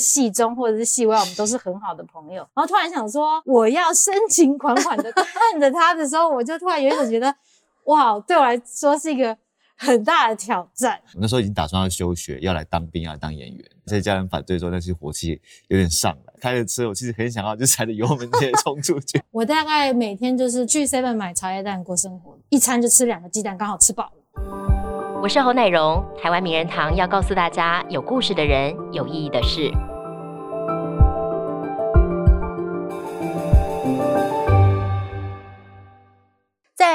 戏中或者是戏外，我们都是很好的朋友。然后突然想说，我要深情款款的看着他的时候，我就突然有一种觉得，哇，对我来说是一个很大的挑战。我那时候已经打算要休学，要来当兵，要来当演员。在家人反对之后，但是火气有点上来。开着车，我其实很想要就踩着油门直接冲出去。我大概每天就是去 Seven 买茶叶蛋过生活，一餐就吃两个鸡蛋，刚好吃饱了。我是侯乃荣，台湾名人堂要告诉大家有故事的人，有意义的事。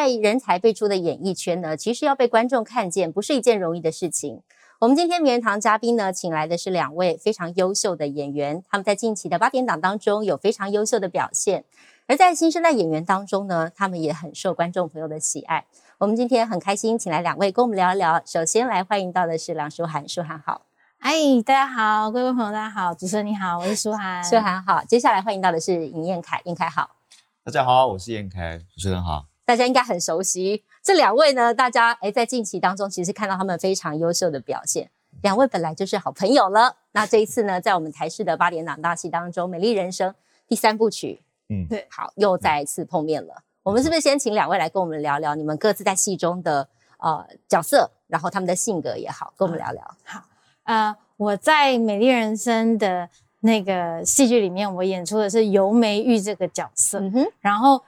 在人才辈出的演艺圈呢，其实要被观众看见，不是一件容易的事情。我们今天名人堂嘉宾呢，请来的是两位非常优秀的演员，他们在近期的八点档当中有非常优秀的表现，而在新生代演员当中呢，他们也很受观众朋友的喜爱。我们今天很开心，请来两位跟我们聊一聊。首先来欢迎到的是梁舒涵，舒涵好，哎，大家好，各位朋友大家好，主持人你好，我是舒涵，舒涵好。接下来欢迎到的是尹彦凯，彦凯好，大家好，我是彦凯，主持人好。大家应该很熟悉这两位呢。大家诶在近期当中，其实看到他们非常优秀的表现。两位本来就是好朋友了。那这一次呢，在我们台视的八点档大戏当中，《美丽人生》第三部曲，嗯，对，好，又再一次碰面了。我们是不是先请两位来跟我们聊聊你们各自在戏中的呃角色，然后他们的性格也好，跟我们聊聊。好，呃，我在《美丽人生》的那个戏剧里面，我演出的是尤梅玉这个角色，嗯哼，然后。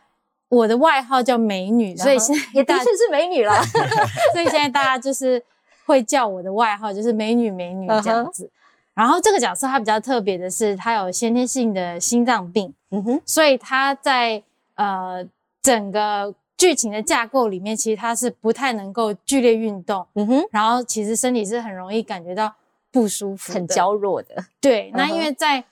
我的外号叫美女，所以现在 也的确是美女了。所以现在大家就是会叫我的外号就是美女美女这样子。然后这个角色他比较特别的是，他有先天性的心脏病，嗯哼，所以他在呃整个剧情的架构里面，其实他是不太能够剧烈运动，嗯哼，然后其实身体是很容易感觉到不舒服，很娇弱的。对，那因为在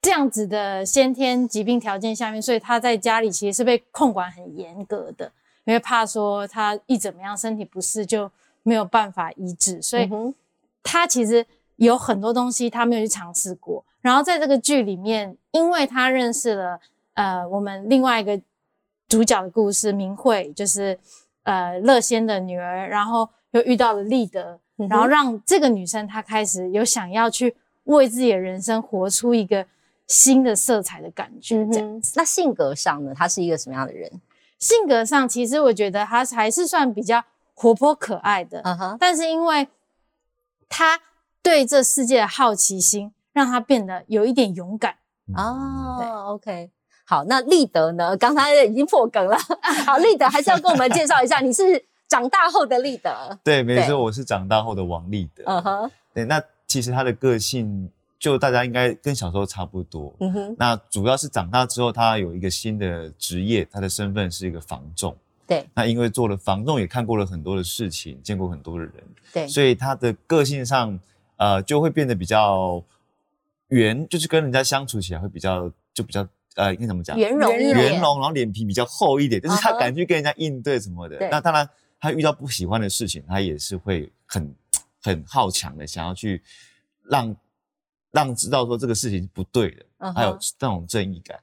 这样子的先天疾病条件下面，所以他在家里其实是被控管很严格的，因为怕说他一怎么样身体不适就没有办法医治，所以他其实有很多东西他没有去尝试过。然后在这个剧里面，因为他认识了呃我们另外一个主角的故事明慧，就是呃乐仙的女儿，然后又遇到了立德，然后让这个女生她开始有想要去为自己的人生活出一个。新的色彩的感觉，这样子。那性格上呢？他是一个什么样的人？性格上，其实我觉得他还是算比较活泼可爱的。嗯哼。但是因为他对这世界的好奇心，让他变得有一点勇敢。哦，OK。好，那立德呢？刚才已经破梗了。好，立德还是要跟我们介绍一下，你是长大后的立德。对，没错，我是长大后的王立德。嗯哼。对，那其实他的个性。就大家应该跟小时候差不多，嗯哼。那主要是长大之后，他有一个新的职业，他的身份是一个房仲。对。那因为做了房仲，也看过了很多的事情，见过很多的人。对。所以他的个性上，呃，就会变得比较圆，就是跟人家相处起来会比较，就比较呃，应该怎么讲？圆融，圆融，然后脸皮比较厚一点，就是他敢去跟人家应对什么的。那当然，他遇到不喜欢的事情，他也是会很很好强的，想要去让。让知道说这个事情是不对的，还有那种正义感。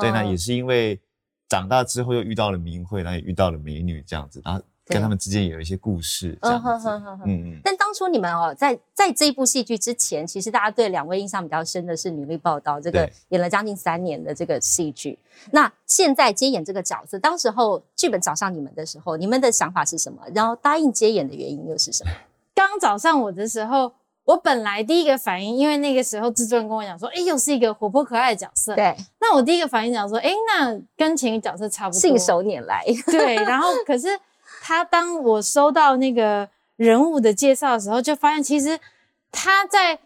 对，那也是因为长大之后又遇到了明慧，然后也遇到了美女这样子，然后跟他们之间也有一些故事这样子。嗯嗯。但当初你们哦，在在这一部戏剧之前，其实大家对两位印象比较深的是《女力报道》这个演了将近三年的这个戏剧。那现在接演这个角色，当时候剧本找上你们的时候，你们的想法是什么？然后答应接演的原因又是什么？刚找上我的时候。我本来第一个反应，因为那个时候制作人跟我讲说，哎，又是一个活泼可爱的角色。对。那我第一个反应讲说，哎，那跟前一个角色差不多。信手拈来。对。然后，可是他当我收到那个人物的介绍的时候，就发现其实他在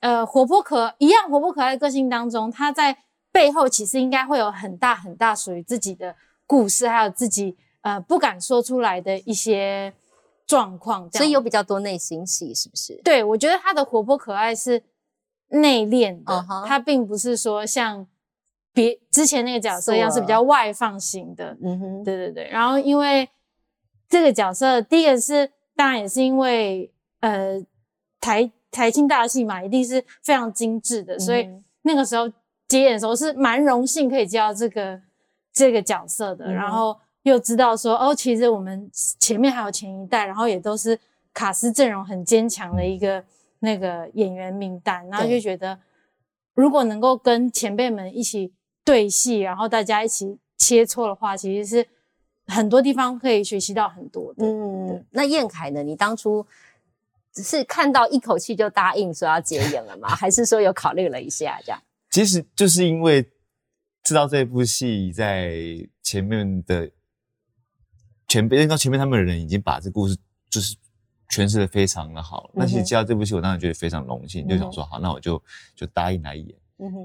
呃活泼可一样活泼可爱的个性当中，他在背后其实应该会有很大很大属于自己的故事，还有自己呃不敢说出来的一些。状况，所以有比较多内心戏，是不是？对，我觉得他的活泼可爱是内敛的，他并不是说像别之前那个角色一样是比较外放型的。嗯哼，对对对。然后因为这个角色，第一个是当然也是因为呃台台庆大戏嘛，一定是非常精致的，所以那个时候接演的时候是蛮荣幸可以接到这个这个角色的，然后。又知道说哦，其实我们前面还有前一代，然后也都是卡斯阵容很坚强的一个那个演员名单，然后就觉得，如果能够跟前辈们一起对戏，然后大家一起切磋的话，其实是很多地方可以学习到很多的。嗯，那燕凯呢？你当初只是看到一口气就答应说要接演了吗？还是说有考虑了一下这样？其实就是因为知道这部戏在前面的前边，到前面他们的人已经把这故事就是诠释的非常的好。那其实接到这部戏，我当然觉得非常荣幸，就想说好，那我就就答应来演。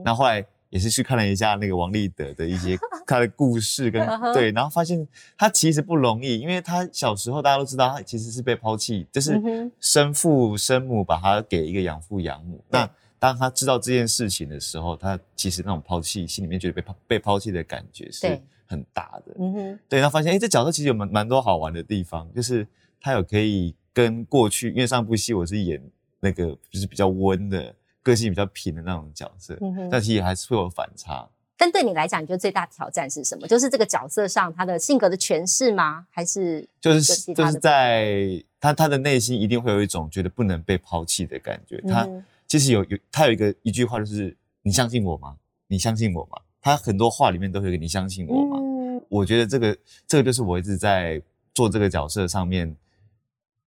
那后来也是去看了一下那个王立德的一些 他的故事跟对，然后发现他其实不容易，因为他小时候大家都知道他其实是被抛弃，就是生父生母把他给一个养父养母。那当他知道这件事情的时候，他其实那种抛弃，心里面觉得被抛被抛弃的感觉是很大的。嗯哼，对，然后发现哎，这角色其实有蛮蛮多好玩的地方，就是他有可以跟过去，因为上部戏我是演那个就是比较温的。个性比较平的那种角色，嗯但其实还是会有反差。但对你来讲，你觉得最大挑战是什么？就是这个角色上他的性格的诠释吗？还是就是就是在他他的内心一定会有一种觉得不能被抛弃的感觉。他其实有有他有一个一句话就是“你相信我吗？你相信我吗？”他很多话里面都会跟你相信我吗？我觉得这个这个就是我一直在做这个角色上面，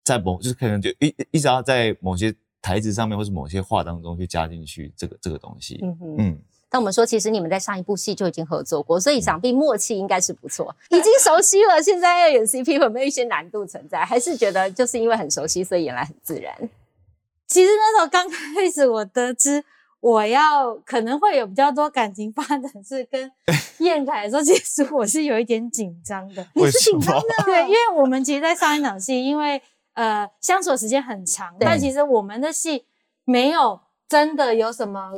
在某就是可能就一一直要在某些。台词上面或是某些话当中去加进去这个这个东西，嗯嗯。但我们说，其实你们在上一部戏就已经合作过，所以想必默契应该是不错，已经熟悉了。现在要演 CP，有没有一些难度存在？还是觉得就是因为很熟悉，所以演来很自然？其实那时候刚开始，我得知我要可能会有比较多感情发展是跟燕凯说，其实我是有一点紧张的。你是紧张的？对，因为我们其实，在上一场戏，因为。呃，相处的时间很长，但其实我们的戏没有真的有什么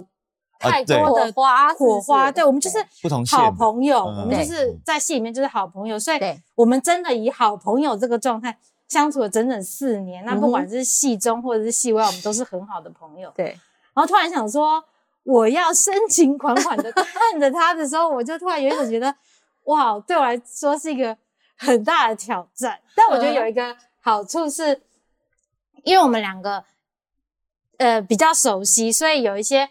太多的火花，火花。对，我们就是不同好朋友，我们就是在戏里面就是好朋友，所以我们真的以好朋友这个状态相处了整整四年。那不管是戏中或者是戏外，我们都是很好的朋友。对。然后突然想说，我要深情款款的 看着他的时候，我就突然有一种觉得，哇，对我来说是一个很大的挑战。但我觉得有一个。好处是，因为我们两个，呃，比较熟悉，所以有一些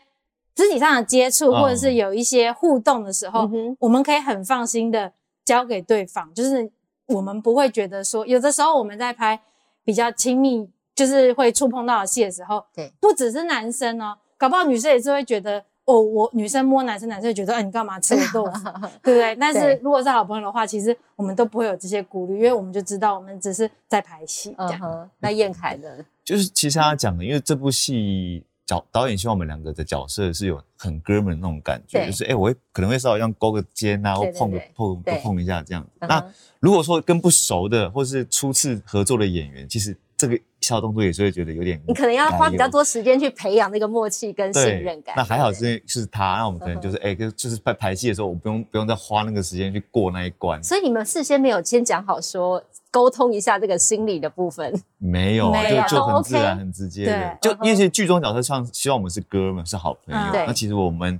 肢体上的接触，或者是有一些互动的时候，我们可以很放心的交给对方。就是我们不会觉得说，有的时候我们在拍比较亲密，就是会触碰到的戏的时候，对，不只是男生哦，搞不好女生也是会觉得。哦，我女生摸男生，男生觉得，哎，你干嘛吃我豆腐，对不对？但是如果是好朋友的话，其实我们都不会有这些顾虑，因为我们就知道我们只是在拍戏。嗯哼，那燕凯呢？就是其实他讲的，因为这部戏角导演希望我们两个的角色是有很哥们那种感觉，就是哎，我会可能会稍微让勾个肩啊，或碰个碰碰一下这样子。那如果说跟不熟的或是初次合作的演员，其实。这个小动作也是会觉得有点，你可能要花比较多时间去培养那个默契跟信任感。那还好是是他，那我们可能就是哎，就是在排戏的时候，我不用不用再花那个时间去过那一关。所以你们事先没有先讲好说沟通一下这个心理的部分？没有啊，就就很自然很直接的。就因为剧中角色上希望我们是哥们是好朋友，那其实我们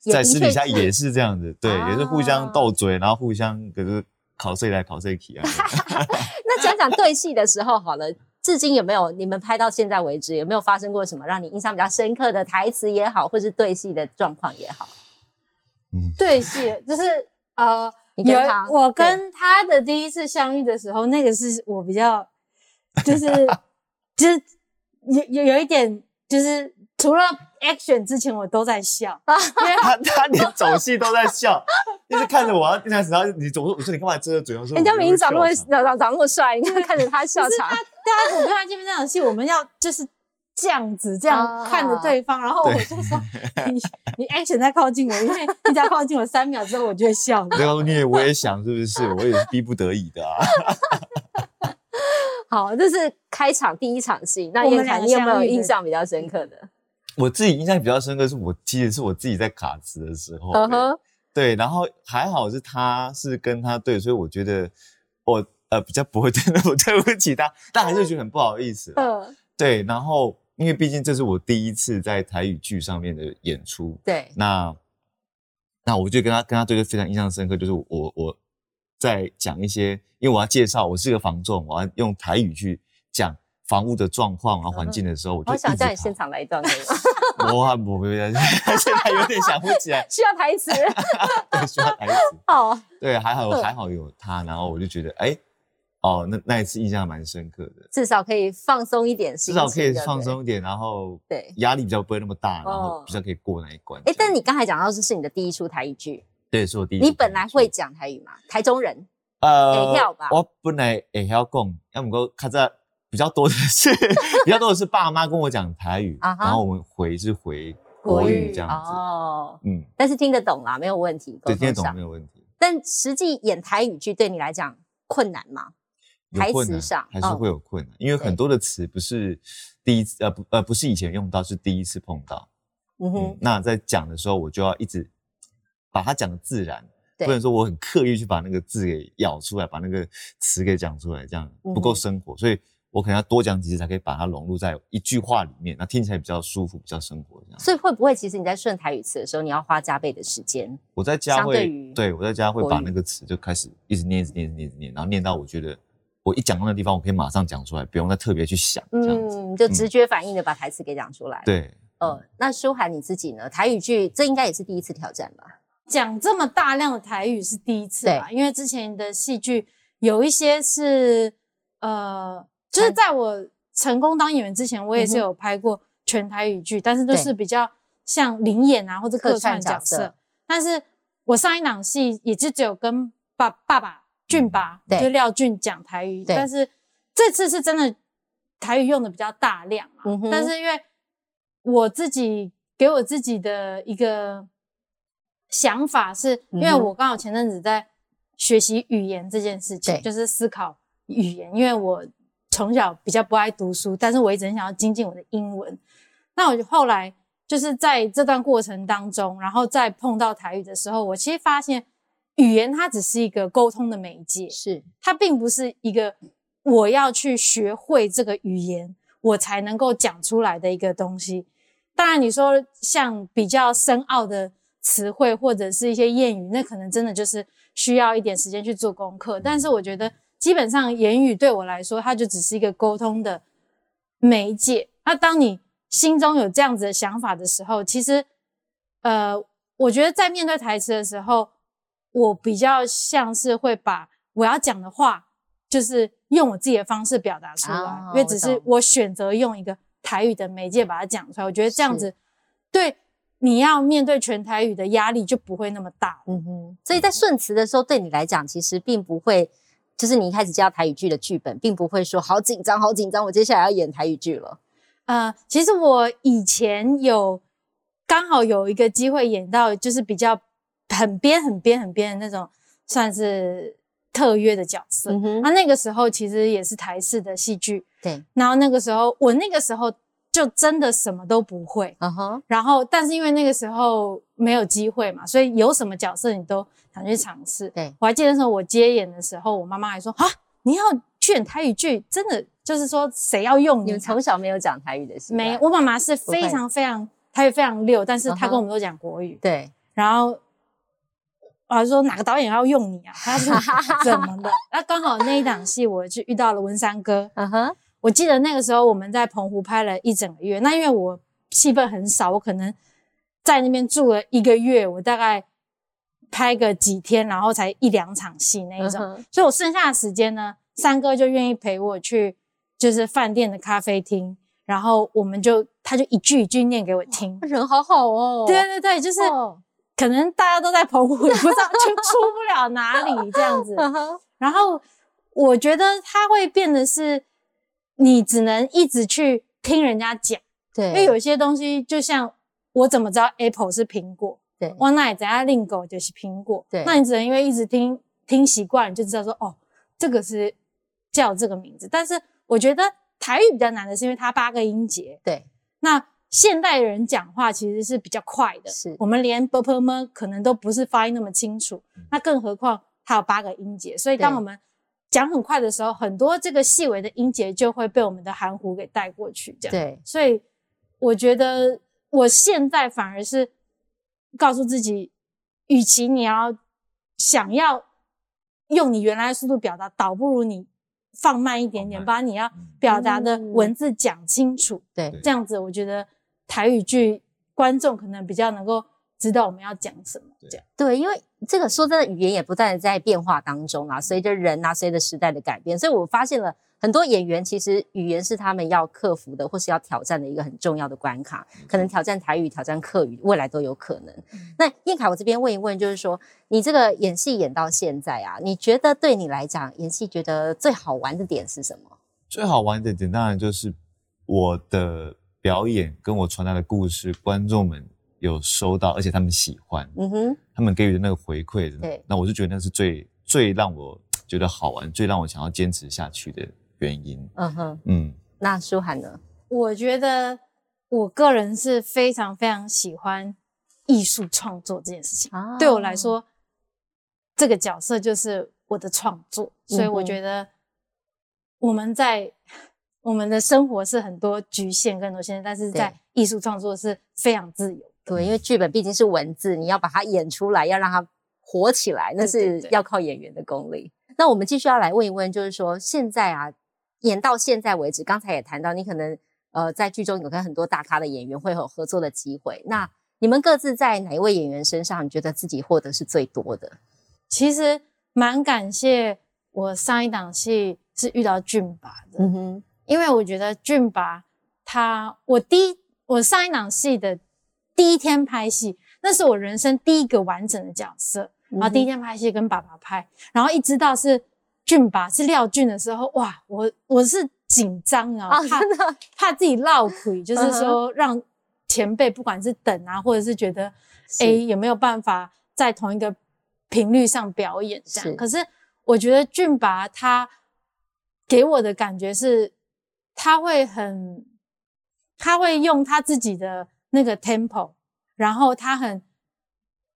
在私底下也是这样子，对，也是互相斗嘴，然后互相可是考试来考试去啊。那讲讲对戏的时候好了。至今有没有你们拍到现在为止有没有发生过什么让你印象比较深刻的台词也好，或是对戏的状况也好？嗯，对戏就是呃，有我跟他的第一次相遇的时候，那个是我比较就是 就是有有有一点就是除了 action 之前我都在笑，因为他他连走戏都在笑，一直看着我，一开始然后你走我说你干嘛遮着嘴？我说人家明明长那么长长长那么帅，你看看着他笑场。大家我跟他见面这场戏，我们要就是这样子这样看着对方，然后我就说你你 action 再靠近我，因为你只要靠近我三秒之后，我就会笑。对啊，你也我也想是不是？我也是逼不得已的啊。好，这是开场第一场戏。那叶凯，你有没有印象比较深刻的？我自己印象比较深刻是我其实是我自己在卡词的时候，对，然后还好是他是跟他对，所以我觉得我。呃，比较不会真的，我对不起他，但还是觉得很不好意思。嗯，对。然后，因为毕竟这是我第一次在台语剧上面的演出，对。那那我就跟他跟他对的非常印象深刻，就是我我在讲一些，因为我要介绍我是个房仲，我要用台语去讲房屋的状况啊环境的时候，我就想叫你现场来一段，魔幻魔别现在有点想不起来，需要台词，对，需要台词。哦，对，还好还好有他，然后我就觉得，哎，哦，那那一次印象蛮深刻的，至少可以放松一点，至少可以放松一点，然后对压力比较不会那么大，然后比较可以过那一关。哎，但你刚才讲到这是你的第一出台语剧，对，是我第一。你本来会讲台语吗？台中人，呃，会晓吧？我本来会晓讲，要不过看在。比较多的是，比较多的是爸妈跟我讲台语，然后我们回是回国语这样子。哦，嗯，但是听得懂啦，没有问题。对，听得懂没有问题。但实际演台语剧对你来讲困难吗？台词上还是会有困难，因为很多的词不是第一次，呃不呃不是以前用到，是第一次碰到。嗯哼，那在讲的时候，我就要一直把它讲的自然，不能说我很刻意去把那个字给咬出来，把那个词给讲出来，这样不够生活，所以。我可能要多讲几次，才可以把它融入在一句话里面，那听起来比较舒服，比较生活这样。所以会不会，其实你在顺台语词的时候，你要花加倍的时间？我在家会，对我在家会把那个词就开始一直念，一直念，一直念，然后念到我觉得我一讲到那地方，我可以马上讲出来，不用再特别去想，这样子就直觉反应的把台词给讲出来。对，呃，那舒涵你自己呢？台语剧这应该也是第一次挑战吧？讲这么大量的台语是第一次吧？因为之前的戏剧有一些是呃，就是在我。成功当演员之前，我也是有拍过全台语剧，但是都是比较像灵演啊或者客串角色。但是我上一档戏也就只有跟爸爸爸俊爸，就廖俊讲台语。但是这次是真的台语用的比较大量啊。但是因为我自己给我自己的一个想法，是因为我刚好前阵子在学习语言这件事情，就是思考语言，因为我。从小比较不爱读书，但是我一直很想要精进我的英文。那我就后来就是在这段过程当中，然后再碰到台语的时候，我其实发现语言它只是一个沟通的媒介，是它并不是一个我要去学会这个语言我才能够讲出来的一个东西。当然，你说像比较深奥的词汇或者是一些谚语，那可能真的就是需要一点时间去做功课。但是我觉得。基本上，言语对我来说，它就只是一个沟通的媒介。那当你心中有这样子的想法的时候，其实，呃，我觉得在面对台词的时候，我比较像是会把我要讲的话，就是用我自己的方式表达出来，因为只是我选择用一个台语的媒介把它讲出来。我觉得这样子，对你要面对全台语的压力就不会那么大。嗯哼，所以在顺词的时候，对你来讲，其实并不会。就是你一开始接到台语剧的剧本，并不会说好紧张，好紧张，我接下来要演台语剧了。呃，其实我以前有刚好有一个机会演到，就是比较很边、很边、很边的那种，算是特约的角色。那那个时候其实也是台式的戏剧。对。然后那个时候，我那个时候就真的什么都不会。嗯哼。然后，但是因为那个时候没有机会嘛，所以有什么角色你都。想去尝试，对我还记得那时候我接演的时候，我妈妈还说啊，你要去演台语剧，真的就是说谁要用你？你们从小没有讲台语的是？没，我妈妈是非常非常台语非常溜，但是她跟我们都讲国语。对，然后我说哪个导演要用你啊？他说怎么的？那刚好那一档戏我就遇到了文山哥。嗯哼，我记得那个时候我们在澎湖拍了一整个月，那因为我戏份很少，我可能在那边住了一个月，我大概。拍个几天，然后才一两场戏那一种，所以我剩下的时间呢，三哥就愿意陪我去，就是饭店的咖啡厅，然后我们就他就一句一句念给我听，人好好哦。对对对，就是可能大家都在澎湖，不知道就出不了哪里这样子。然后我觉得他会变得是，你只能一直去听人家讲，对，因为有些东西就像我怎么知道 Apple 是苹果？对，我，那怎样令狗就是苹果。对，那你只能因为一直听听习惯，就知道说哦，这个是叫这个名字。但是我觉得台语比较难的是，因为它八个音节。对，那现代人讲话其实是比较快的，是我们连 b p m 可能都不是发音那么清楚，那更何况它有八个音节。所以当我们讲很快的时候，很多这个细微的音节就会被我们的含糊给带过去。这样，对，所以我觉得我现在反而是。告诉自己，与其你要想要用你原来的速度表达，倒不如你放慢一点点，把你要表达的文字讲清楚。对，这样子我觉得台语剧观众可能比较能够知道我们要讲什么。这样对，因为这个说真的，语言也不断的在变化当中啊，随着人啊，随着时代的改变，所以我发现了。很多演员其实语言是他们要克服的，或是要挑战的一个很重要的关卡，可能挑战台语、挑战客语，未来都有可能。那燕凯，我这边问一问，就是说你这个演戏演到现在啊，你觉得对你来讲演戏觉得最好玩的点是什么？最好玩的点当然就是我的表演跟我传达的故事，观众们有收到，而且他们喜欢，嗯哼，他们给予的那个回馈，对，那我就觉得那是最最让我觉得好玩，最让我想要坚持下去的。原因，嗯哼，嗯，那舒涵呢？我觉得我个人是非常非常喜欢艺术创作这件事情。对我来说，这个角色就是我的创作，所以我觉得我们在我们的生活是很多局限跟很多限制，但是在艺术创作是非常自由。对，因为剧本毕竟是文字，你要把它演出来，要让它火起来，那是要靠演员的功力。那我们继续要来问一问，就是说现在啊。演到现在为止，刚才也谈到，你可能呃在剧中有跟很多大咖的演员会有合作的机会。那你们各自在哪一位演员身上，你觉得自己获得是最多的？其实蛮感谢我上一档戏是遇到俊拔的，嗯哼，因为我觉得俊拔他，我第一我上一档戏的第一天拍戏，那是我人生第一个完整的角色，然后第一天拍戏跟爸爸拍，然后一直到是。俊吧是廖俊的时候，哇，我我是紧张啊，怕怕自己落亏，就是说让前辈不管是等啊，或者是觉得哎有没有办法在同一个频率上表演这样。可是我觉得俊拔他给我的感觉是，他会很，他会用他自己的那个 tempo，然后他很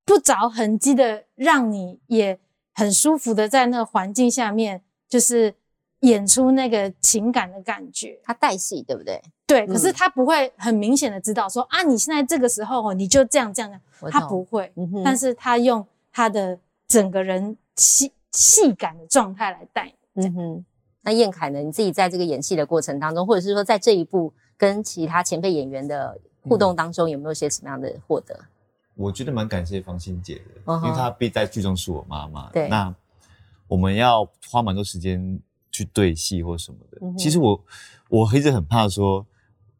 不着痕迹的让你也。很舒服的在那个环境下面，就是演出那个情感的感觉。他带戏，对不对？对，可是他不会很明显的知道说啊，你现在这个时候哦，你就这样这样的，他不会。但是他用他的整个人戏戏感的状态来带。嗯哼。那燕凯呢？你自己在这个演戏的过程当中，或者是说在这一部跟其他前辈演员的互动当中，有没有些什么样的获得？我觉得蛮感谢方心姐的，因为她毕在剧中是我妈妈。对，那我们要花蛮多时间去对戏或什么的。其实我我一直很怕说，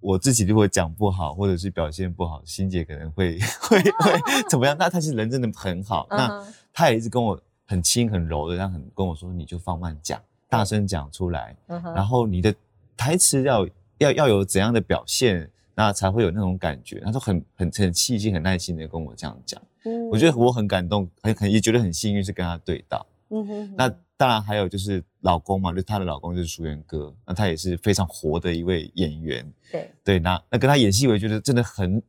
我自己如果讲不好或者是表现不好，心姐可能会 会会 怎么样？那她其实人真的很好，那她也一直跟我很轻很柔的，这样很跟我说，你就放慢讲，大声讲出来，然后你的台词要要要有怎样的表现。那才会有那种感觉，他说很很很细心、很耐心的跟我这样讲，嗯，我觉得我很感动，很很也觉得很幸运是跟他对到，嗯哼。那当然还有就是老公嘛，就她的老公就是淑媛哥，那他也是非常活的一位演员，对对。那那跟他演戏，我觉得真的很，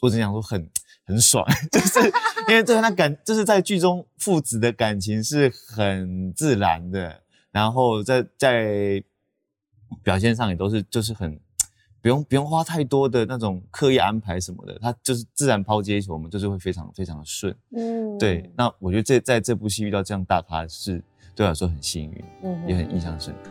我只想说很很爽，就是因为这他感就是在剧中父子的感情是很自然的，然后在在表现上也都是就是很。不用不用花太多的那种刻意安排什么的，他就是自然抛接球，我们就是会非常非常的顺。嗯，对。那我觉得这在这部戏遇到这样大咖是对我来说很幸运，嗯，也很印象深刻。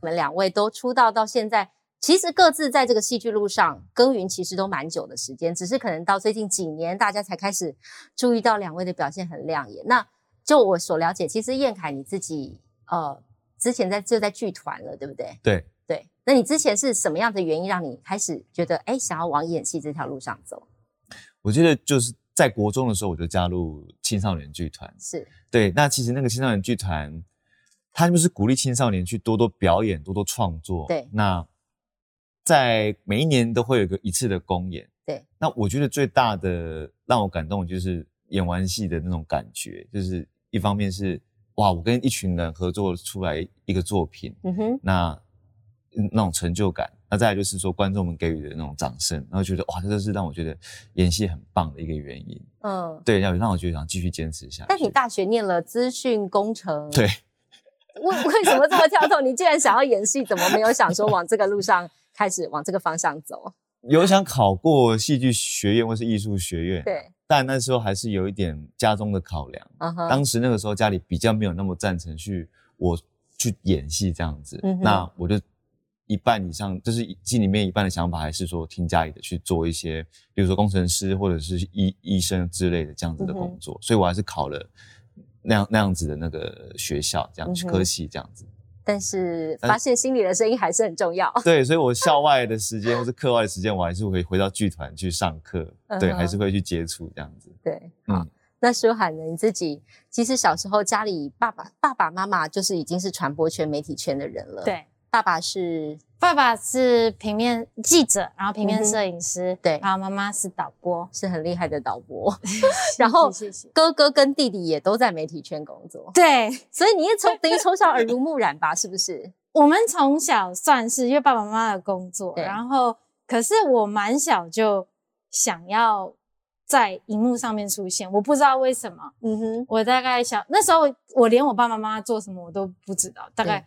我们两位都出道到现在。其实各自在这个戏剧路上耕耘，其实都蛮久的时间，只是可能到最近几年，大家才开始注意到两位的表现很亮眼。那就我所了解，其实燕凯你自己呃之前在就在剧团了，对不对？对对。那你之前是什么样的原因让你开始觉得哎想要往演戏这条路上走？我觉得就是在国中的时候我就加入青少年剧团，是对。那其实那个青少年剧团，他就是鼓励青少年去多多表演、多多创作。对，那。在每一年都会有个一次的公演，对。那我觉得最大的让我感动就是演完戏的那种感觉，就是一方面是哇，我跟一群人合作出来一个作品，嗯哼，那那种成就感。那再来就是说观众们给予的那种掌声，然后觉得哇，这是让我觉得演戏很棒的一个原因。嗯，对，要让我觉得想继续坚持下去。但你大学念了资讯工程，对。为为什么这么跳动？你既然想要演戏，怎么没有想说往这个路上？开始往这个方向走，有想考过戏剧学院或是艺术学院，对，但那时候还是有一点家中的考量。当时那个时候家里比较没有那么赞成去我去演戏这样子，那我就一半以上，就是心里面一半的想法还是说听家里的去做一些，比如说工程师或者是医医生之类的这样子的工作，所以我还是考了那样那样子的那个学校，这样嗯科系这样子。但是发现心里的声音还是很重要。对，所以我校外的时间或是课外的时间，我还是会回到剧团去上课，对，还是会去接触这样子。对，好。嗯，那舒涵呢？你自己其实小时候家里爸爸爸爸妈妈就是已经是传播圈、媒体圈的人了。，对，爸爸是爸爸是平面记者，然后平面摄影师，对然后妈妈是导播，是很厉害的导播，然后。哥哥跟弟弟也都在媒体圈工作，对所以你也从等于从小耳濡目染吧？是不是？我们从小算是因为爸爸妈妈的工作，然后可是我蛮小就想要在荧幕上面出现，我不知道为什么。嗯哼，我大概小那时候，我连我爸爸妈妈做什么我都不知道。大概对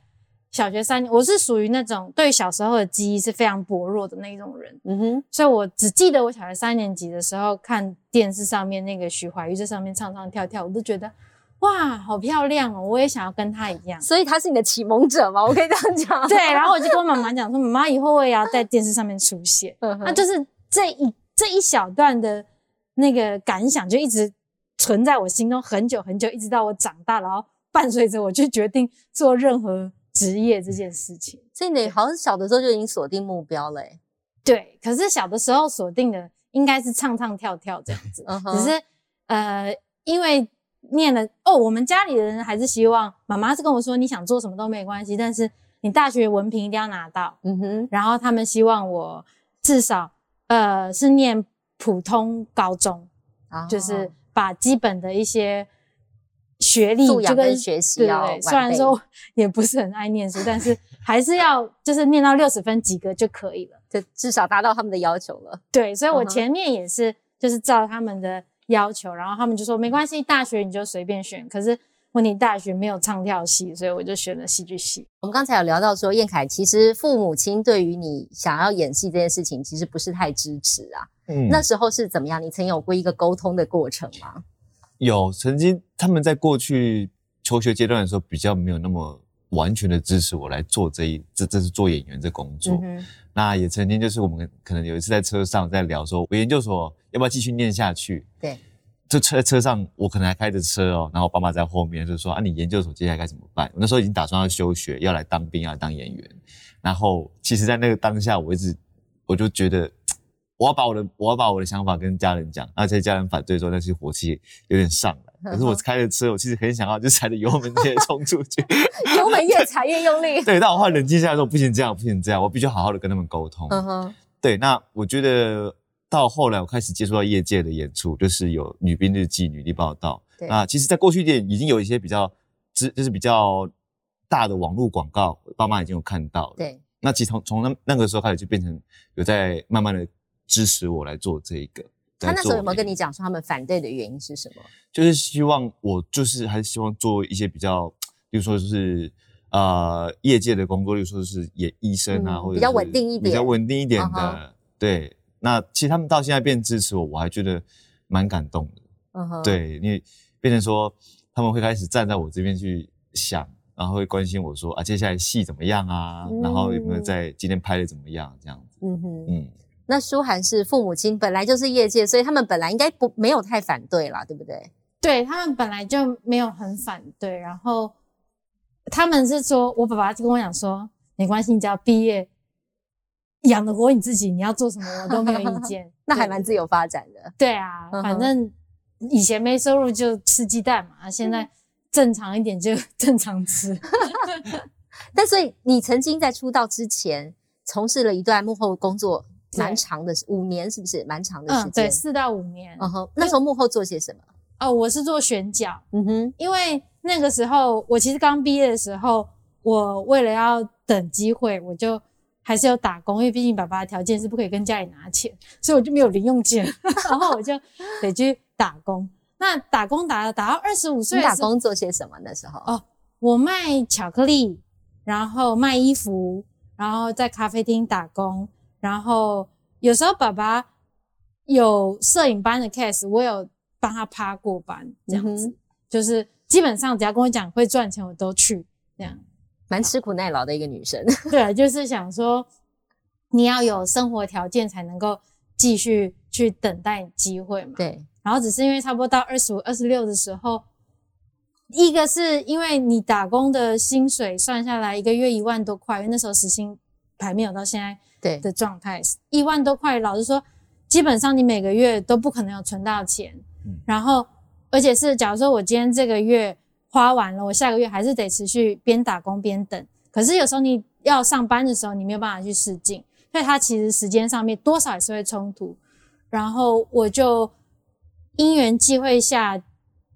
小学三年，我是属于那种对小时候的记忆是非常薄弱的那种人，嗯哼，所以我只记得我小学三年级的时候看电视上面那个徐怀钰在上面唱唱跳跳，我都觉得哇，好漂亮哦，我也想要跟她一样。所以她是你的启蒙者嘛？我可以这样讲。对，然后我就跟我妈妈讲说，妈妈以后我也要在电视上面出现。那就是这一这一小段的那个感想，就一直存在我心中很久很久，一直到我长大，然后伴随着我去决定做任何职业这件事情。所以你好像小的时候就已经锁定目标了、欸。对，可是小的时候锁定的应该是唱唱跳跳这样子，嗯哼只是呃，因为念了哦，我们家里的人还是希望妈妈是跟我说，你想做什么都没关系，但是你大学文凭一定要拿到。嗯哼，然后他们希望我至少呃是念普通高中，哦就是把基本的一些学历素养就跟跟学习对要对对，虽然说也不是很爱念书，但是 还是要就是念到六十分及格就可以了。就至少达到他们的要求了。对，所以我前面也是就是照他们的要求，然后他们就说没关系，大学你就随便选。可是问题大学没有唱跳系，所以我就选了戏剧系。我们刚才有聊到说，燕凯其实父母亲对于你想要演戏这件事情，其实不是太支持啊。嗯那时候是怎么样？你曾有过一个沟通的过程吗？有曾经他们在过去求学阶段的时候，比较没有那么完全的支持我来做这一这这是做演员这工作。嗯，那也曾经就是我们可能有一次在车上在聊说，我研究所要不要继续念下去？对，就车车上我可能还开着车哦，然后我爸妈在后面就说啊，你研究所接下来该怎么办？我那时候已经打算要休学，要来当兵，要来当演员。然后其实，在那个当下，我一直我就觉得。我要把我的我要把我的想法跟家人讲，而且家人反对之后，但是火气有点上来。可是我开着车，我其实很想要就踩着油门直接冲出去。油门越踩越用力。对，但我后来冷静下来说，不行这样，不行这样，我必须好好的跟他们沟通。嗯哼，对，那我觉得到后来我开始接触到业界的演出，就是有女兵日记、女力报道。对那其实，在过去一点已经有一些比较，知就是比较大的网络广告，爸妈已经有看到了。对，那其实从从那那个时候开始，就变成有在慢慢的支持我来做这一个。他那时候有没有跟你？你讲说他们反对的原因是什么？就是希望我就是还是希望做一些比较，比如说就是呃业界的工作，例如说是演医生啊，或者嗯比较是稳定一点比较稳定一点的。嗯对，那其实他们到现在变支持我，我还觉得蛮感动的。嗯哼，，对，因为变成说他们会开始站在我这边去想，然后会关心我说啊，接下来戏怎么样啊？然后有没有嗯在今天拍的怎么样？这样子，嗯哼，嗯。那舒涵是父母亲本来就是业界，所以他们本来应该不没有太反对啦，对不对？对他们本来就没有很反对，然后他们是说，我爸爸就跟我讲说，没关系，你只要毕业养得活你自己，你要做什么我都没有意见。那还对蛮自由发展的。对啊，反正以前没收入就吃鸡蛋嘛，现在正常一点就 正常吃。但所以你曾经在出道之前从事了一段幕后工作，对蛮长的，五年是不是？蛮长的时嗯，对，间。四到五年。嗯哼，那时候幕后做些什么？哦，我是做选角，嗯哼，因为那个时候我其实刚毕业的时候，我为了要等机会，我就还是要打工，因为毕竟爸爸的条件是不可以跟家里拿钱，所以我就没有零用钱，然后我就得去打工。那打工打打到二十五岁打工做些什么？那时候哦我卖巧克力，然后卖衣服，然后在咖啡厅打工，然后有时候爸爸有摄影班的 case，我有帮他趴过班，这样子，就是基本上只要跟我讲会赚钱，我都去，这样。蛮吃苦耐劳的一个女生。对，就是想说，你要有生活条件才能够继续去等待机会嘛。对。然后只是因为差不多到二十五、二十六的时候，一个是因为你打工的薪水算下来一个月一万多块，因为那时候时薪还没有到现在对的状态，一万多块，老实说，基本上你每个月都不可能有存到钱。然后，而且是假如说我今天这个月。花完了，我下个月还是得持续边打工边等。可是有时候你要上班的时候，你没有办法去试镜，所以它其实时间上面多少也是会冲突。然后我就因缘际会下，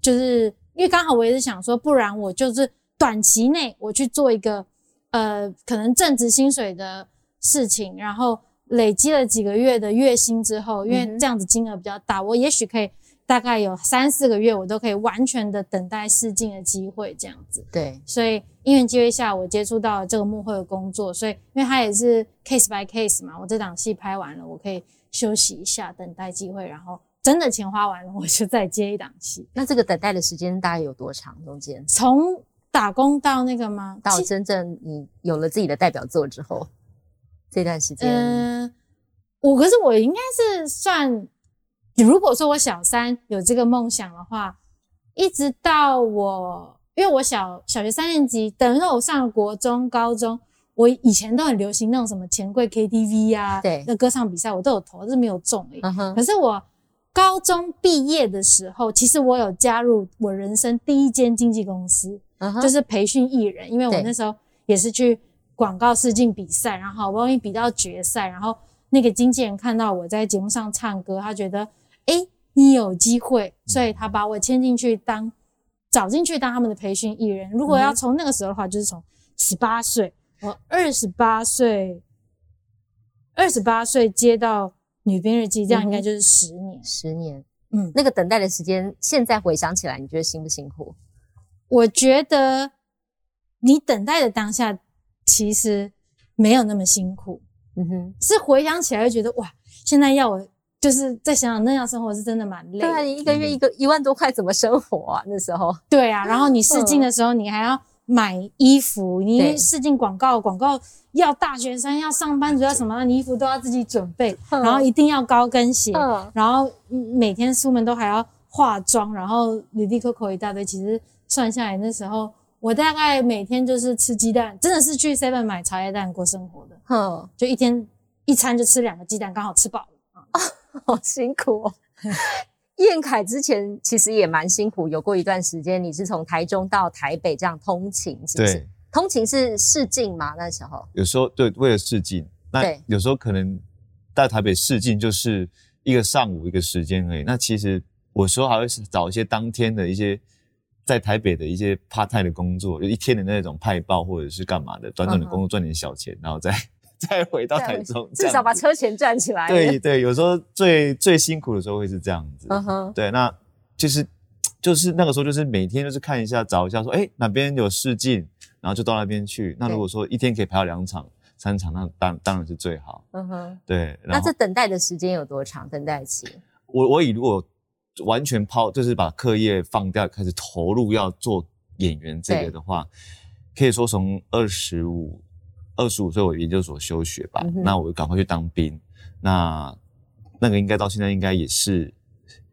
就是因为刚好我也是想说，不然我就是短期内我去做一个呃可能正职薪水的事情，然后累积了几个月的月薪之后，因为这样子金额比较大，我也许可以。大概有三四个月，我都可以完全的等待试镜的机会，这样子。对，所以因缘机会下，我接触到了这个幕后的工作，所以因为它也是 case by case 嘛，我这档戏拍完了，我可以休息一下，等待机会，然后真的钱花完了，我就再接一档戏。那这个等待的时间大概有多长？中间从打工到那个吗？到真正你有了自己的代表作之后，这段时间，嗯，我可是我应该是算。如果说我小三有这个梦想的话，一直到我，因为我小小学三年级，等于说我上了国中、高中，我以前都很流行那种什么钱柜 KTV 啊，对，那歌唱比赛我都有投，是没有中诶。可是我高中毕业的时候，其实我有加入我人生第一间经纪公司，就是培训艺人，因为我那时候也是去广告试镜比赛，然后好不容易比到决赛，然后那个经纪人看到我在节目上唱歌，他觉得。哎，你有机会，所以他把我签进去当，找进去当他们的培训艺人。如果要从那个时候的话，就是从十八岁，我二十八岁，二十八岁接到女兵日记，这样应该就是十年。十年，嗯，那个等待的时间，现在回想起来，你觉得辛不辛苦？我觉得你等待的当下其实没有那么辛苦。嗯哼，是回想起来会觉得哇，现在要我。就是再想想那样生活是真的蛮累。对啊，你一个月一个一万多块怎么生活啊？那时候。对啊，然后你试镜的时候，你还要买衣服，你试镜广告，广告要大学生要上班族要什么，你衣服都要自己准备，然后一定要高跟鞋，然后每天出门都还要化妆，然后履历扣扣一大堆。其实算下来，那时候我大概每天就是吃鸡蛋，真的是去 seven 买茶叶蛋过生活的。嗯，就一天一餐就吃两个鸡蛋，刚好吃饱了啊。好辛苦哦，燕凯之前其实也蛮辛苦，有过一段时间，你是从台中到台北这样通勤，是不是？通勤是试镜吗？那时候有时候对，为了试镜，那有时候可能在台北试镜就是一个上午一个时间而已。那其实我时候还会找一些当天的一些在台北的一些 part time 的工作，就一天的那种派报或者是干嘛的，短短的工作赚点小钱，然后再。再回到台中，至少把车钱赚起来。对对，有时候最最辛苦的时候会是这样子。嗯哼，对，那就是就是那个时候，就是每天就是看一下，找一下，说哎哪边有试镜，然后就到那边去。那如果说一天可以排到两场、三场，那当当然是最好。嗯哼，对。那这等待的时间有多长？等待期？我我以如果完全抛，就是把课业放掉，开始投入要做演员这个的话，可以说从二十五。二十五岁，我研究所休学吧，那我赶快去当兵。那那个应该到现在应该也是，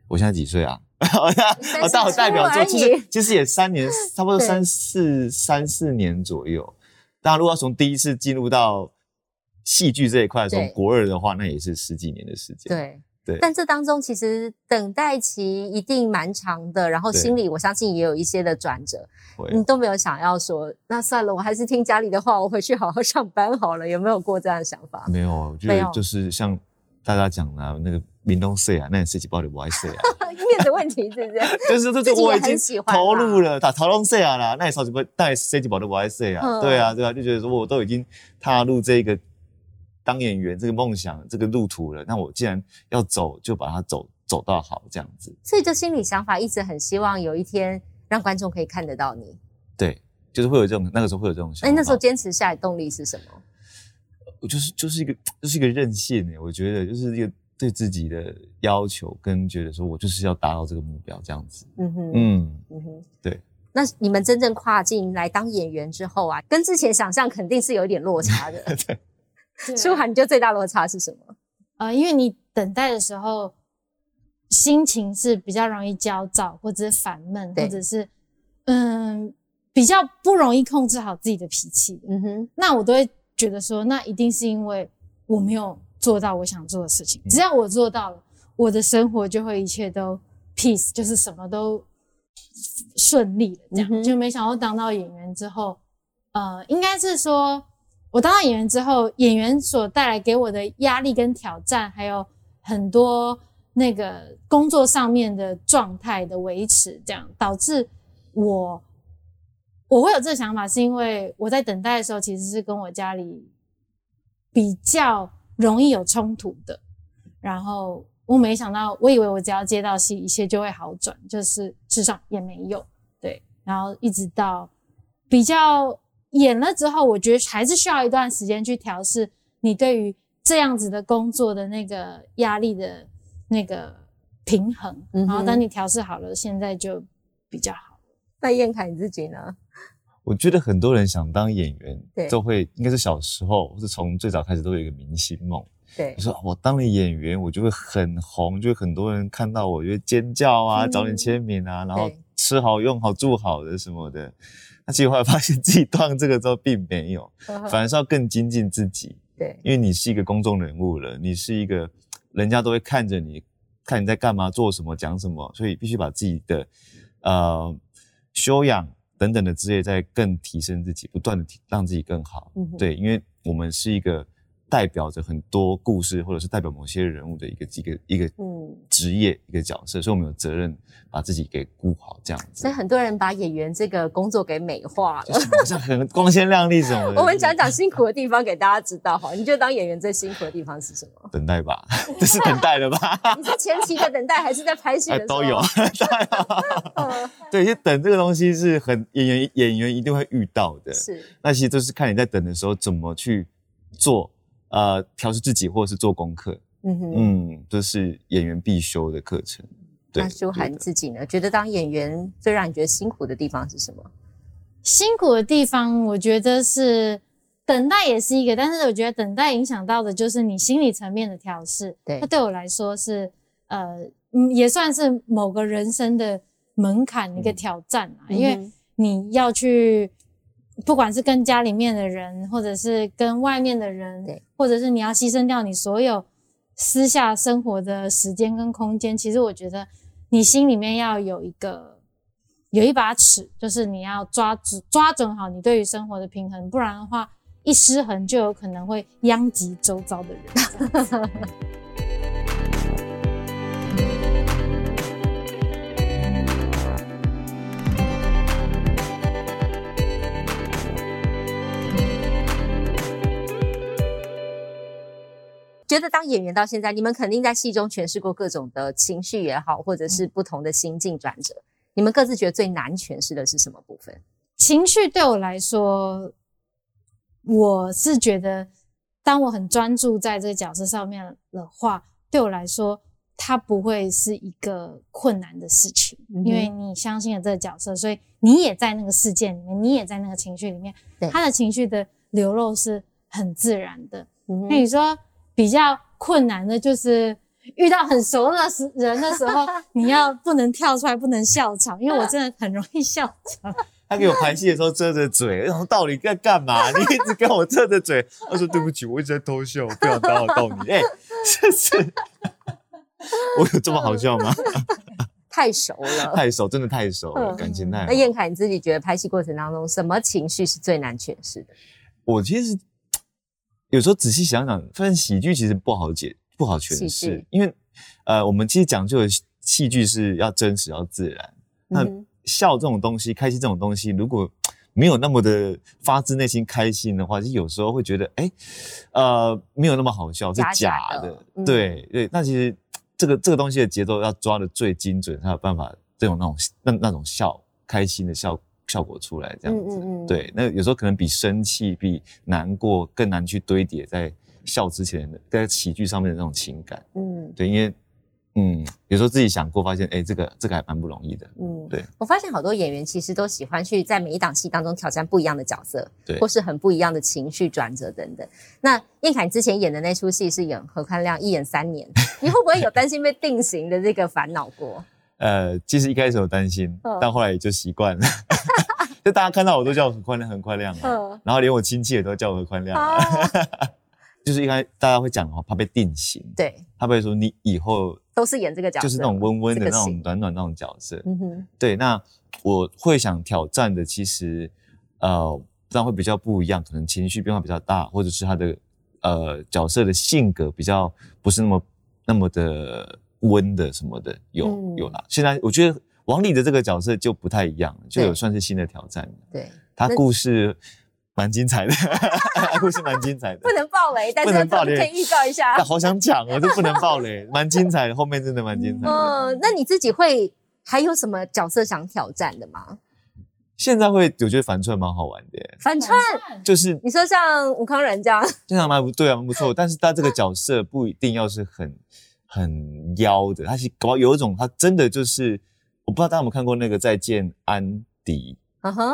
我现在几岁啊？我当我代表作，其实其实也三年，差不多三四三四年左右。当然，如果要从第一次进入到戏剧这一块，从国二的话，那也是十几年的时间。对。但这当中其实等待期一定蛮长的，然后心里我相信也有一些的转折，你都没有想要说，那算了，我还是听家里的话，我回去好好上班好了。有没有过这样的想法？没有，我觉得就是像大家讲的那个民东税啊，那你设计包里不爱税啊，面子问题是不是？就是这是我已经投入了，打投入税啊啦，那你设计包，那设计包都不爱税啊，对啊，对啊，就觉得说我都已经踏入这个。当演员这个梦想，这个路途了，那我既然要走，就把它走走到好这样子。所以，就心理想法一直很希望有一天让观众可以看得到你。对，就是会有这种那个时候会有这种想法。哎，那时候坚持下来动力是什么？我就是就是一个就是一个任性哎，我觉得就是一个对自己的要求跟觉得说我就是要达到这个目标这样子。嗯哼，嗯嗯哼，对。那你们真正跨境来当演员之后啊，跟之前想象肯定是有一点落差的。对，舒涵，你觉得最大落差是什么？呃，因为你等待的时候，心情是比较容易焦躁，或者是烦闷，或者是嗯，比较不容易控制好自己的脾气。嗯哼，那我都会觉得说，那一定是因为我没有做到我想做的事情。只要我做到了，我的生活就会一切都 peace，就是什么都顺利的这样。就没想到当到演员之后，呃，应该是说。我当了演员之后，演员所带来给我的压力跟挑战，还有很多那个工作上面的状态的维持，这样导致我我会有这个想法，是因为我在等待的时候，其实是跟我家里比较容易有冲突的。然后我没想到，我以为我只要接到戏，一切就会好转，就是事实上也没有。对，然后一直到比较。演了之后，我觉得还是需要一段时间去调试你对于这样子的工作的那个压力的那个平衡。然后等你调试好了，现在就比较好。那燕凯你自己呢？我觉得很多人想当演员，对，都会应该是小时候或是从最早开始都有一个明星梦。对，你说我当了演员，我就会很红，就会很多人看到我，就会尖叫啊，找你签名啊，然后吃好用好住好的什么的。那其实后来发现自己断这个之后并没有，反而是要更精进自己。对，因为你是一个公众人物了，你是一个人家都会看着你，看你在干嘛、做什么、讲什么，所以必须把自己的呃修养等等的职业在更提升自己，不断的让自己更好。对，因为我们是一个。代表着很多故事，或者是代表某些人物的一个一个一个嗯职业一个角色，所以我们有责任把自己给顾好这样子。所以很多人把演员这个工作给美化了，好像很光鲜亮丽什么的。我们讲讲辛苦的地方给大家知道哈。你觉得当演员最辛苦的地方是什么？等待吧，这是等待的吧？你是前期的等待，还是在拍戏的时候？都有。对，就等这个东西是很演员演员一定会遇到的。是。那其实都是看你在等的时候怎么去做。呃，调试自己或者是做功课，嗯哼，嗯，这是演员必修的课程。那舒涵自己呢？觉得当演员最让你觉得辛苦的地方是什么？辛苦的地方，我觉得是等待也是一个，但是我觉得等待影响到的就是你心理层面的调试。对，那对我来说是呃，也算是某个人生的门槛一个挑战啊，因为你要去。不管是跟家里面的人，或者是跟外面的人，对，或者是你要牺牲掉你所有私下生活的时间跟空间，其实我觉得你心里面要有一个有一把尺，就是你要抓住抓准好你对于生活的平衡，不然的话一失衡就有可能会殃及周遭的人。觉得当演员到现在，你们肯定在戏中诠释过各种的情绪也好，或者是不同的心境转折。你们各自觉得最难诠释的是什么部分？情绪对我来说，我是觉得，当我很专注在这个角色上面的话，对我来说，它不会是一个困难的事情，因为你相信了这个角色，所以你也在那个事件里面，你也在那个情绪里面，他的情绪的流露是很自然的。那你说？比较困难的就是遇到很熟的时人的时候，你要不能跳出来，不能笑场，因为我真的很容易笑场。他给我拍戏的时候遮着嘴，然后到底在干嘛？你一直跟我遮着嘴。他说：“对不起，我一直在偷笑，不想打扰到你。”哎，这是 我有这么好笑吗？太熟了，太熟，真的太熟了，感情太……那燕凯，你自己觉得拍戏过程当中，什么情绪是最难诠释的？我其实。有时候仔细想想，发现喜剧其实不好解、不好诠释，因为呃，我们其实讲究的戏剧是要真实、要自然。那笑这种东西、开心这种东西，如果没有那么的发自内心开心的话，就有时候会觉得，哎，呃，没有那么好笑，是假的。对对，那其实这个这个东西的节奏要抓的最精准，才有办法这种那种那那种笑开心的笑效果出来，这样子。对，那有时候可能比生气、比难过更难去堆叠在笑之前的在喜剧上面的那种情感。嗯，对，因为。嗯，有时候自己想过，发现哎，这个这个还蛮不容易的。嗯，对。我发现好多演员其实都喜欢去在每一档戏当中挑战不一样的角色，对，或是很不一样的情绪转折等等。那燕凯之前演的那出戏是演何宽亮，一演三年，你会不会有担心被定型的这个烦恼过？呃，其实一开始有担心，但后来也就习惯了。就大家看到我都叫我很宽亮，很宽亮啊，然后连我亲戚也都叫我何宽亮。就是应该大家会讲的话，怕被定型，对，怕被说你以后都是演这个角色，就是那种温温的那种暖暖那种角色。嗯哼，对。那我会想挑战的，其实呃，这样会比较不一样，可能情绪变化比较大，或者是他的呃角色的性格比较不是那么那么的温的什么的，有有啦。现在我觉得王丽的这个角色就不太一样，就有算是新的挑战。对，他故事。蛮精彩的，故事蛮精彩的，不能爆雷，但是可以预告一下。好想讲哦，就不能爆雷，蛮精彩的，后面真的蛮精彩。嗯，那你自己会还有什么角色想挑战的吗？现在会，我觉得反串蛮好玩的。反串就是你说像吴康仁这样，经常蛮不对啊，蛮不错。但是他这个角色不一定要是很很妖的，他是搞有一种，他真的就是，我不知道大家有没有看过那个《再见安迪》。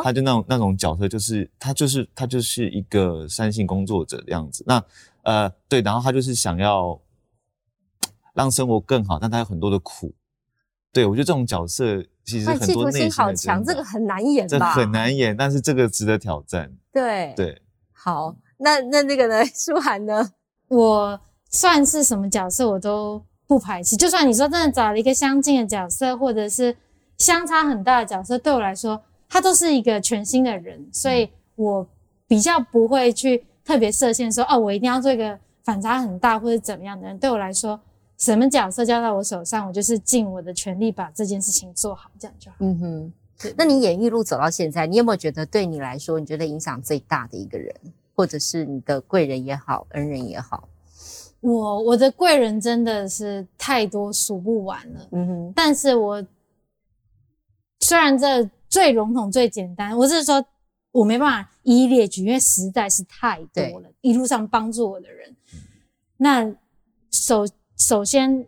他就那种那种角色，就是他就是他就是一个三性工作者的样子。那呃对，然后他就是想要让生活更好，但他有很多的苦。对我觉得这种角色其实很多内心好强，这个很难演吧？很难演，但是这个值得挑战。对对，好，那那那个呢？舒涵呢？我算是什么角色我都不排斥，就算你说真的找了一个相近的角色，或者是相差很大的角色，对我来说。他都是一个全新的人，所以我比较不会去特别设限，说哦，我一定要做一个反差很大或者怎么样的人。对我来说，什么角色交到我手上，我就是尽我的全力把这件事情做好，这样就好。嗯哼，那你演艺路走到现在，你有没有觉得对你来说，你觉得影响最大的一个人，或者是你的贵人也好，恩人也好？我我的贵人真的是太多数不完了。嗯哼，但是我虽然这。最笼统、最简单，我是说，我没办法一一列举，因为实在是太多了。一路上帮助我的人，那首首先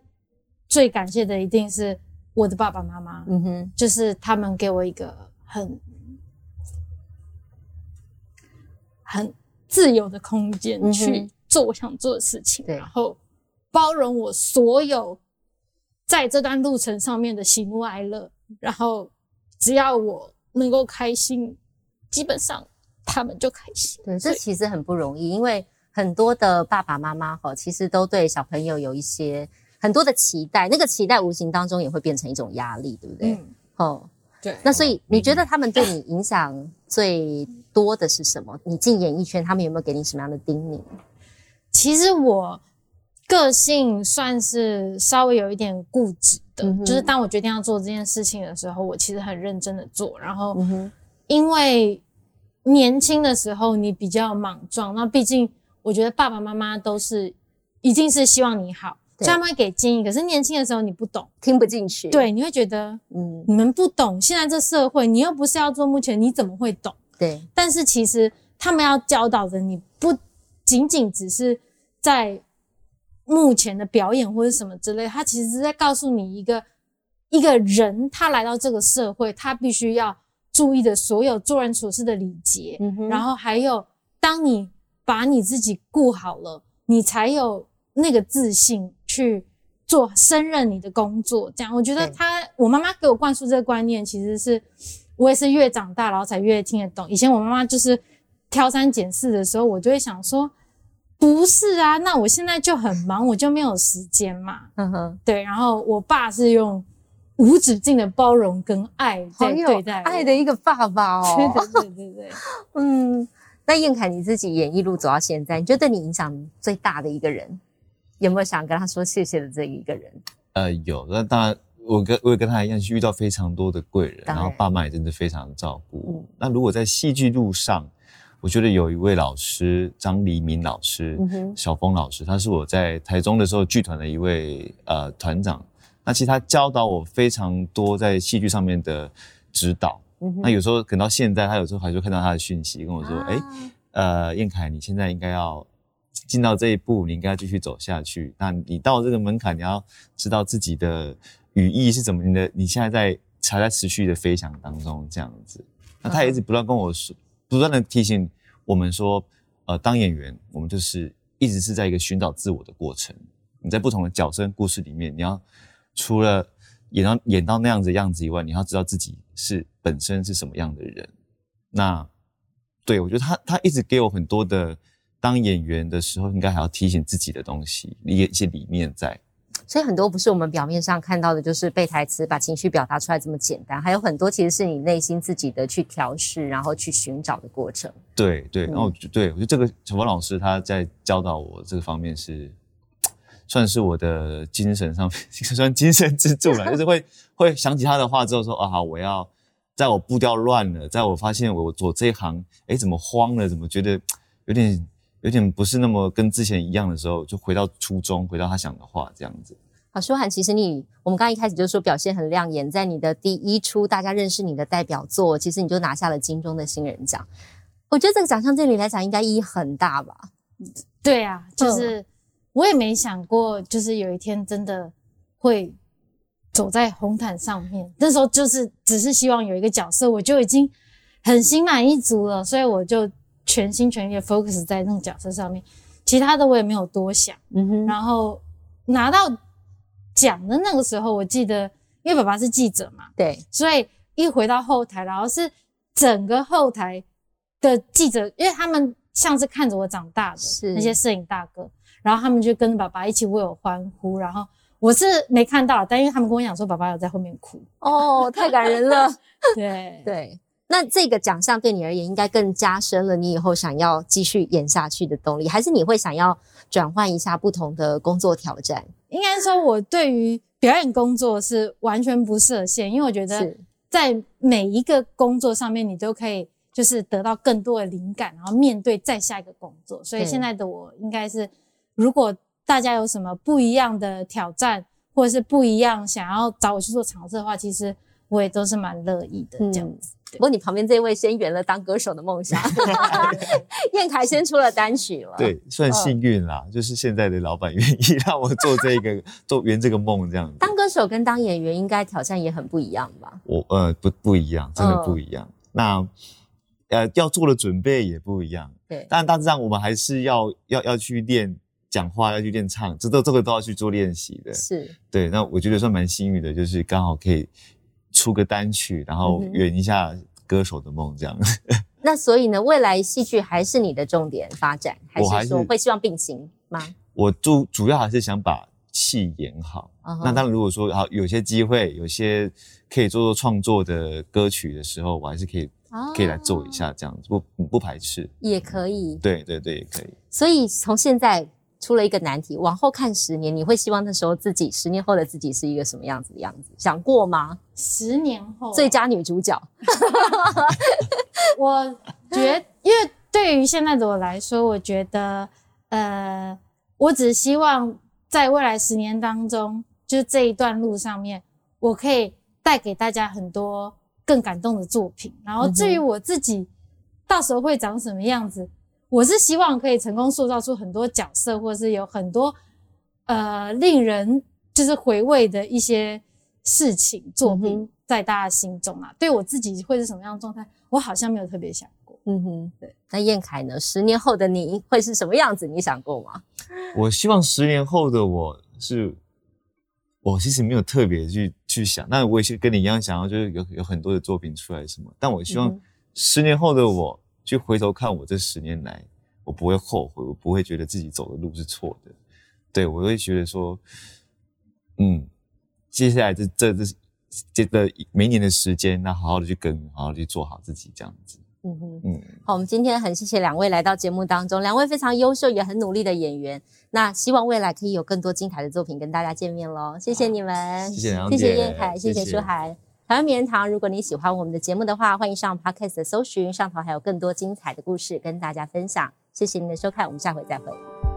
最感谢的一定是我的爸爸妈妈，嗯哼，就是他们给我一个很很自由的空间去做我想做的事情，然后包容我所有在这段路程上面的喜怒哀乐，然后。只要我能够开心，基本上他们就开心。对，这其实很不容易，因为很多的爸爸妈妈哈，其实都对小朋友有一些很多的期待，那个期待无形当中也会变成一种压力，对不对？嗯。哦，对。那所以你觉得他们对你影响最多的是什么？你进演艺圈，他们有没有给你什么样的叮咛？其实我个性算是稍微有一点固执的。就是当我决定要做这件事情的时候，我其实很认真的做。然后，因为年轻的时候你比较莽撞，那毕竟我觉得爸爸妈妈都是一定是希望你好，他们会给建议。可是年轻的时候你不懂，听不进去，对，你会觉得，嗯，你们不懂现在这社会，你又不是要做目前，你怎么会懂？对。但是其实他们要教导的你不仅仅只是在。目前的表演或者什么之类，他其实是在告诉你一个一个人，他来到这个社会，他必须要注意的所有做人处事的礼节，然后还有，当你把你自己顾好了，你才有那个自信去做胜任你的工作。这样，我觉得他，我妈妈给我灌输这个观念，其实是我也是越长大然后才越听得懂。以前我妈妈就是挑三拣四的时候，我就会想说。不是啊，那我现在就很忙，我就没有时间嘛。嗯哼，对。然后我爸是用无止境的包容跟爱在对待爱的一个爸爸哦。对对对对。嗯，那燕凯你自己演艺路走到现在，你觉得对你影响最大的一个人，有没有想跟他说谢谢的这一个人？呃，有。那当然，我跟我也跟他一样，是遇到非常多的贵人，然后爸妈也真的非常照顾。那如果在戏剧路上，我觉得有一位老师张黎明老师，小峰老师，他是我在台中的时候剧团的一位呃团长。那其实他教导我非常多在戏剧上面的指导，那有时候等到现在，他有时候还是看到他的讯息跟我说：“哎，呃，燕凯，你现在应该要进到这一步，你应该继续走下去。那你到这个门槛，你要知道自己的语义是怎么的。你现在在还在持续的飞翔当中，这样子。那他也一直不断跟我说，不断的提醒我们说，呃，当演员，我们就是一直是在一个寻找自我的过程。你在不同的角色故事里面，你要除了演到演到那样子样子以外，你要知道自己是本身是什么样的人。那对我觉得他他一直给我很多的当演员的时候，应该还要提醒自己的东西，一些一些理念在。所以很多不是我们表面上看到的，就是背台词把情绪表达出来这么简单，还有很多其实是你内心自己的去调试，然后去寻找的过程。对对，然后对我觉得这个小芳老师他在教导我这个方面是。算是我的精神上面，算精神支柱了。就是会会想起他的话之后说啊，好，我要在我步调乱了，在我发现我做这一行，哎，怎么慌了？怎么觉得有点有点不是那么跟之前一样的时候，就回到初衷，回到他想的话，这样子。好，舒涵，其实你我们刚刚一开始就说表现很亮眼，在你的第一出大家认识你的代表作，其实你就拿下了金钟的新人奖。我觉得这个奖项对你来讲应该意义很大吧？对啊，就是。我也没想过，就是有一天真的会走在红毯上面。那时候就是只是希望有一个角色，我就已经很心满意足了，所以我就全心全意的 focus 在那种角色上面，其他的我也没有多想。嗯哼。然后拿到奖的那个时候，我记得，因为爸爸是记者嘛，对，所以一回到后台，然后是整个后台的记者，因为他们像是看着我长大的，是那些摄影大哥。然后他们就跟着爸爸一起为我欢呼，然后我是没看到，但因为他们跟我讲说爸爸有在后面哭，哦，太感人了。对 对，那这个奖项对你而言应该更加深了你以后想要继续演下去的动力，还是你会想要转换一下不同的工作挑战？应该说，我对于表演工作是完全不设限，因为我觉得在每一个工作上面，你都可以就是得到更多的灵感，然后面对再下一个工作。所以现在的我应该是。如果大家有什么不一样的挑战，或者是不一样想要找我去做尝试的话，其实我也都是蛮乐意的这样子。不过你旁边这位先圆了当歌手的梦想，燕凯先出了单曲了，对，算幸运啦。就是现在的老板愿意让我做这个做圆这个梦这样子。当歌手跟当演员应该挑战也很不一样吧？我呃不不一样，真的不一样。那呃要做的准备也不一样。对，但大致上我们还是要要要去练。讲话要去练唱，这都这个都要去做练习的。是对，那我觉得算蛮幸运的，就是刚好可以出个单曲，然后圆一下歌手的梦这样。那所以呢，未来戏剧还是你的重点发展，还是说会希望并行吗？我主主要还是想把戏演好。那当然，如果说好有些机会，有些可以做做创作的歌曲的时候，我还是可以可以来做一下这样子，不不排斥，也可以。对对对，也可以。所以从现在。出了一个难题，往后看十年，你会希望那时候自己十年后的自己是一个什么样子的样子？想过吗？十年后最佳女主角 我觉，因为对于现在的我来说，我觉得，呃，我只希望在未来十年当中，就是这一段路上面，我可以带给大家很多更感动的作品。然后至于我自己，到时候会长什么样子？我是希望可以成功塑造出很多角色，或者是有很多呃令人就是回味的一些事情作品在大家心中啊。对我自己会是什么样的状态，我好像没有特别想过。嗯哼，对。那燕凯呢？十年后的你会是什么样子？你想过吗？我希望十年后的我是，我其实没有特别去去想。那我也是跟你一样想要，就是有有很多的作品出来什么。但我希望十年后的我。去回头看我这十年来，我不会后悔，我不会觉得自己走的路是错的，对我会觉得说，嗯，接下来这这这这个每年的时间，那好好的去跟，好好的去做好自己这样子。嗯哼，嗯，好，我们今天很谢谢两位来到节目当中，两位非常优秀也很努力的演员，那希望未来可以有更多精彩的作品跟大家见面喽，谢谢你们，谢谢谢谢燕凯，谢谢舒涵。台湾名人堂，如果你喜欢我们的节目的话，欢迎上 Podcast 搜寻，上头还有更多精彩的故事跟大家分享。谢谢您的收看，我们下回再会。